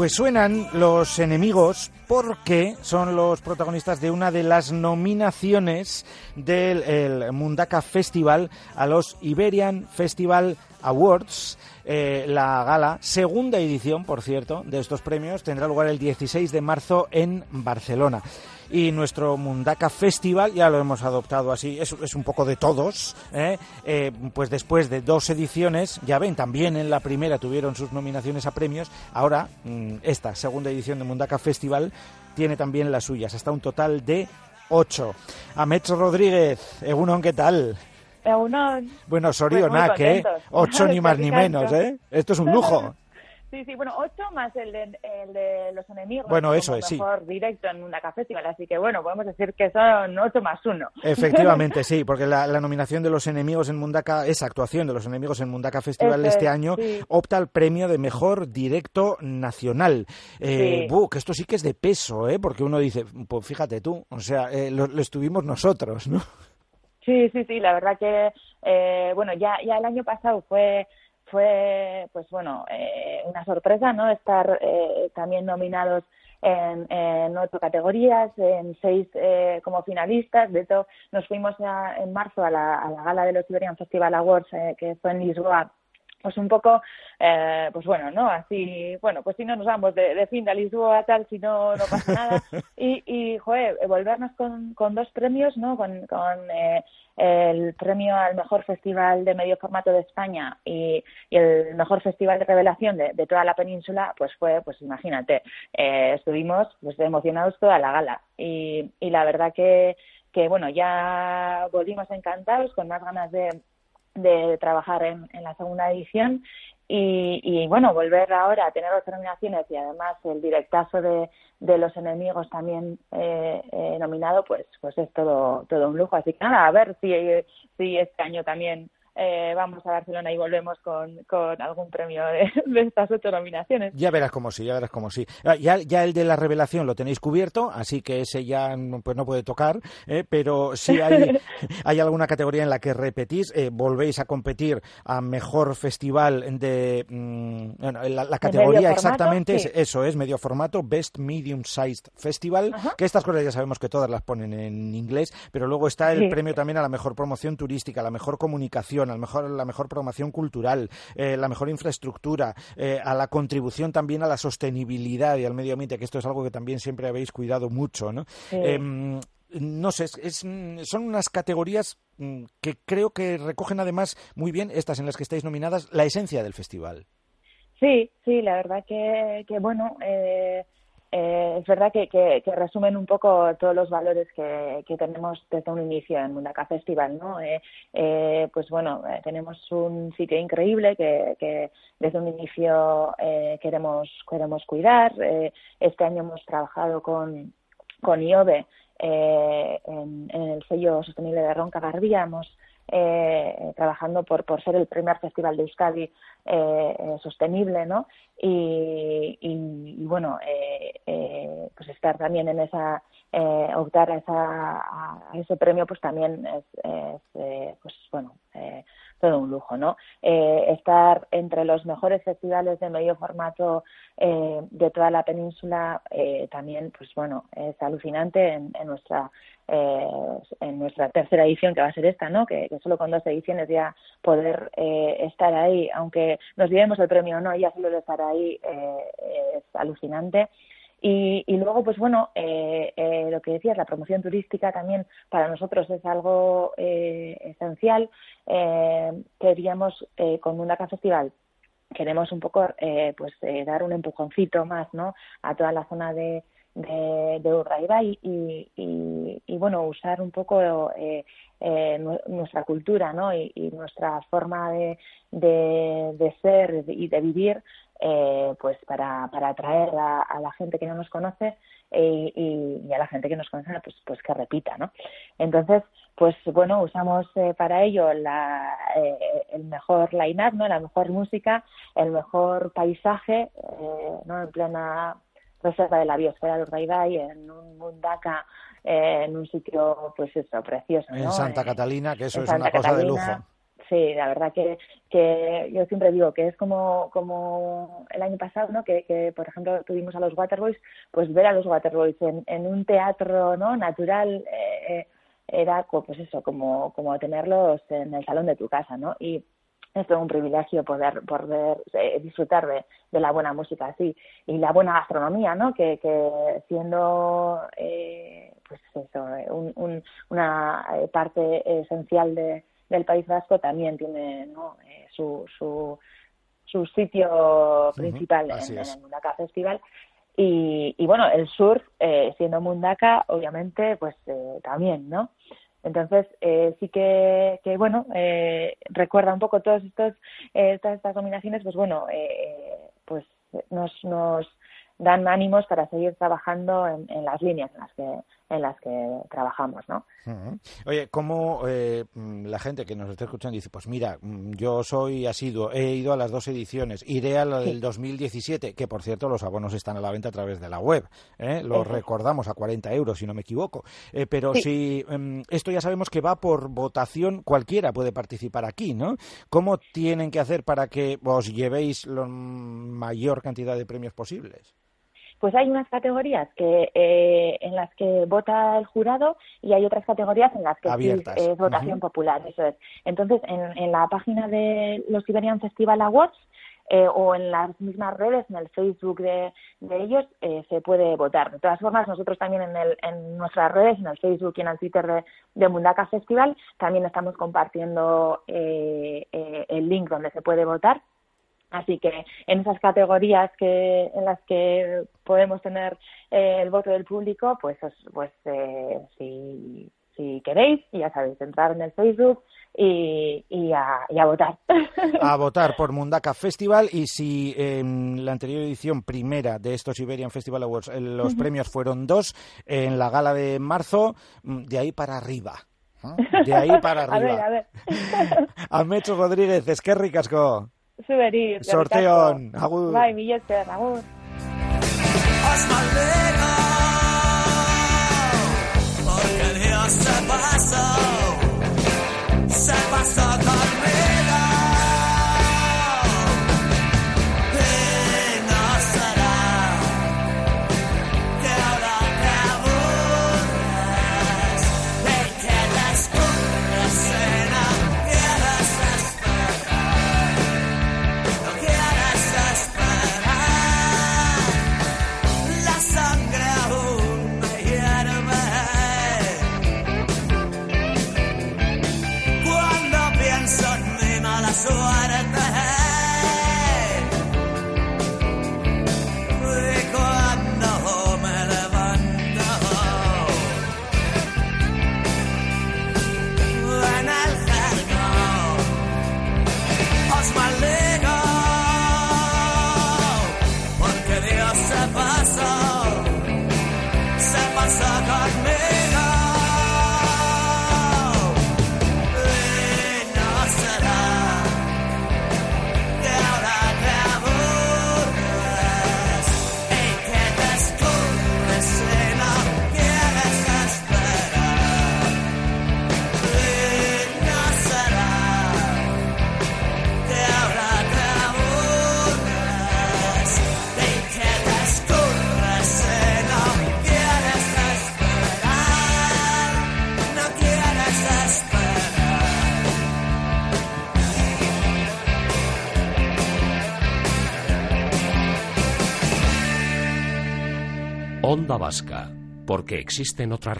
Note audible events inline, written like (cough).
Pues suenan los enemigos porque son los protagonistas de una de las nominaciones del el Mundaka Festival a los Iberian Festival Awards. Eh, la gala, segunda edición, por cierto, de estos premios, tendrá lugar el 16 de marzo en Barcelona y nuestro Mundaka Festival, ya lo hemos adoptado así, es, es un poco de todos, ¿eh? Eh, pues después de dos ediciones, ya ven, también en la primera tuvieron sus nominaciones a premios, ahora mm, esta segunda edición de Mundaka Festival tiene también las suyas, hasta un total de ocho. Amecho Rodríguez, Egunon, ¿qué tal? Egunon. Bueno, Sorionak, Pues ¿eh? Ocho ni (laughs) más ni menos, ¿eh? Esto es un lujo. Sí, sí, bueno, ocho más el de, el de los enemigos. Bueno, eso es, sí. mejor directo en un Festival, así que bueno, podemos decir que son ocho más uno. Efectivamente, (laughs) sí, porque la, la nominación de los enemigos en Mundaka, esa actuación de los enemigos en Mundaka Festival este es, año, sí. opta al premio de mejor directo nacional. Eh, Sí. buh, que esto sí que es de peso, ¿eh? Porque uno dice, pues fíjate tú, o sea, eh, lo, lo estuvimos nosotros, ¿no? Sí, sí, sí, la verdad que, eh, bueno, ya, ya el año pasado fue, fue pues bueno, eh, una sorpresa, ¿no? Estar eh, también nominados en, en ocho categorías, en seis eh, como finalistas. De hecho, nos fuimos a- en marzo a la, a la gala de los Iberian Festival Awards, eh, que fue en Lisboa, pues un poco, eh, pues bueno, ¿no? Así, bueno, pues si no nos vamos de, de fin de Lisboa, tal, si no, no pasa nada. (laughs) Y, y joder, volvernos con, con dos premios, ¿no? Con, con eh, el premio al mejor festival de medio formato de España y, y el mejor festival de revelación de, de toda la península, pues fue, pues imagínate, eh, estuvimos pues emocionados toda la gala. Y, y la verdad que, que, bueno, ya volvimos encantados, con más ganas de, de trabajar en, en la segunda edición y, y, bueno, volver ahora a tener ocho nominaciones y además el directazo de, de los enemigos también eh, eh, nominado, pues pues es todo todo un lujo. Así que nada, a ver si, si este año también eh, vamos a Barcelona y volvemos con, con algún premio de, (laughs) de estas ocho nominaciones. Ya verás como sí, ya verás como sí. Ah, Ya, ya el de la revelación lo tenéis cubierto, así que ese ya pues no puede tocar, ¿eh? pero sí hay, (laughs) hay alguna categoría en la que repetís, eh, volvéis a competir a mejor festival de... mm, bueno, la, la categoría formato, exactamente sí. es eso, es medio formato, Best Medium Sized Festival, Ajá. que estas cosas ya sabemos que todas las ponen en inglés, pero luego está el Sí. premio también a la mejor promoción turística, a la mejor comunicación, a la mejor, la mejor promoción cultural, eh, la mejor infraestructura, eh, a la contribución también a la sostenibilidad y al medio ambiente, que esto es algo que también siempre habéis cuidado mucho, ¿no? Sí. Em, no sé, es- es, son unas categorías mm, que creo que recogen además muy bien estas en las que estáis nominadas la esencia del festival. Sí, sí, la verdad que, que bueno, eh, eh, es verdad que, que, resumen un poco todos los valores que, tenemos desde un inicio en Mundaka Festival, ¿no? Eh, eh, pues bueno, eh, tenemos un sitio increíble que, desde un inicio eh, queremos queremos cuidar. Eh, este año hemos trabajado con con IOBE en, en el sello sostenible de Ronca Garbía. Hemos eh, trabajando por, por ser el primer festival de Euskadi eh, eh, sostenible, ¿no? Y, y, y bueno, eh, eh, pues estar también en esa, eh, optar a, esa, ese premio, pues también es, es eh, pues bueno, eh, todo un lujo, ¿no? Eh, estar entre los mejores festivales de medio formato eh, de toda la península también, pues bueno, es alucinante en, en nuestra en nuestra tercera edición que va a ser esta, ¿no? Que, solo con dos ediciones ya poder estar ahí, aunque nos llevemos el premio o no, ya solo estar ahí es alucinante. Y, y luego, pues bueno, eh, eh, lo que decías, la promoción turística también para nosotros es algo eh, esencial. Eh, queríamos, eh, con Mundaka Festival, queremos un poco eh, pues dar un empujoncito más no a toda la zona de de, de y, y, bueno usar un poco eh, eh, nu- nuestra cultura no y, nuestra forma de, de ser y de vivir eh, pues para, para atraer a, a la gente que no nos conoce eh, y, y a la gente que nos conoce pues pues que repita no entonces pues bueno usamos eh, para ello la, eh, el mejor line-up no la mejor música el mejor paisaje eh, no en plena reserva de la biosfera de Urdaibai en un mundaka eh, en un sitio pues eso precioso En ¿no? Santa Catalina, que eso es Santa una cosa de lujo. Sí, la verdad que, que yo siempre digo que es como, como el año pasado, ¿no? Que, que, por ejemplo, tuvimos a los Waterboys, pues ver a los Waterboys en, en un teatro, ¿no? Natural, eh, era, pues eso, como, como tenerlos en el salón de tu casa, ¿no? Y es todo un privilegio poder, poder eh, disfrutar de, de, la buena música así y la buena gastronomía, ¿no? Que, que siendo, eh, pues eso, un, un, una parte esencial de, del País Vasco también tiene ¿no? Eh, su, su, su sitio principal en, en, el Mundaka Festival. Y, y bueno, el surf, eh, siendo Mundaka, obviamente, pues eh, también, ¿no? Entonces, eh, sí que, que bueno, eh, recuerda un poco todos estos, eh, todas estas dominaciones, pues bueno, eh, pues nos, nos dan ánimos para seguir trabajando en, en las líneas en las que en las que trabajamos, ¿no? Uh -huh. Oye, ¿cómo eh, la gente que nos está escuchando dice, pues mira, mm, yo soy asiduo, he ido a las dos ediciones, iré a la sí. del 2017, que por cierto los abonos están a la venta a través de la web, ¿eh? lo recordamos a 40 euros si no me equivoco, eh, pero sí. si eh, esto ya sabemos que va por votación, cualquiera puede participar aquí, ¿no? ¿Cómo tienen que hacer para que os llevéis la mayor cantidad de premios posibles? Pues hay unas categorías que eh, en las que vota el jurado y hay otras categorías en las que sí, es votación uh -huh. popular, eso es. Entonces, en, en, la página de los Iberian Festival Awards eh, o en las mismas redes, en el Facebook de, de ellos, eh, se puede votar. De todas formas, nosotros también en, el, en nuestras redes, en el Facebook y en el Twitter de, de Mundaka Festival, también estamos compartiendo eh, el link donde se puede votar Así que en esas categorías que en las que podemos tener eh, el voto del público, pues, pues eh, si, si queréis, ya sabéis, entrar en el Facebook y, y, a, y a votar. (laughs) A votar por Mundaka Festival y si en la anterior edición primera de estos Iberian Festival Awards eh, los uh -huh. premios fueron dos, en la gala de marzo, mm, de ahí para arriba. De ahí para (laughs) arriba. a ver, (laughs) a ver. Rodríguez, esquerri zuberi. Sorteon, agur. Bai, mila ezker, agur. Azmaldera, orkanea zara. what at the hell? Vasca, porque existen otras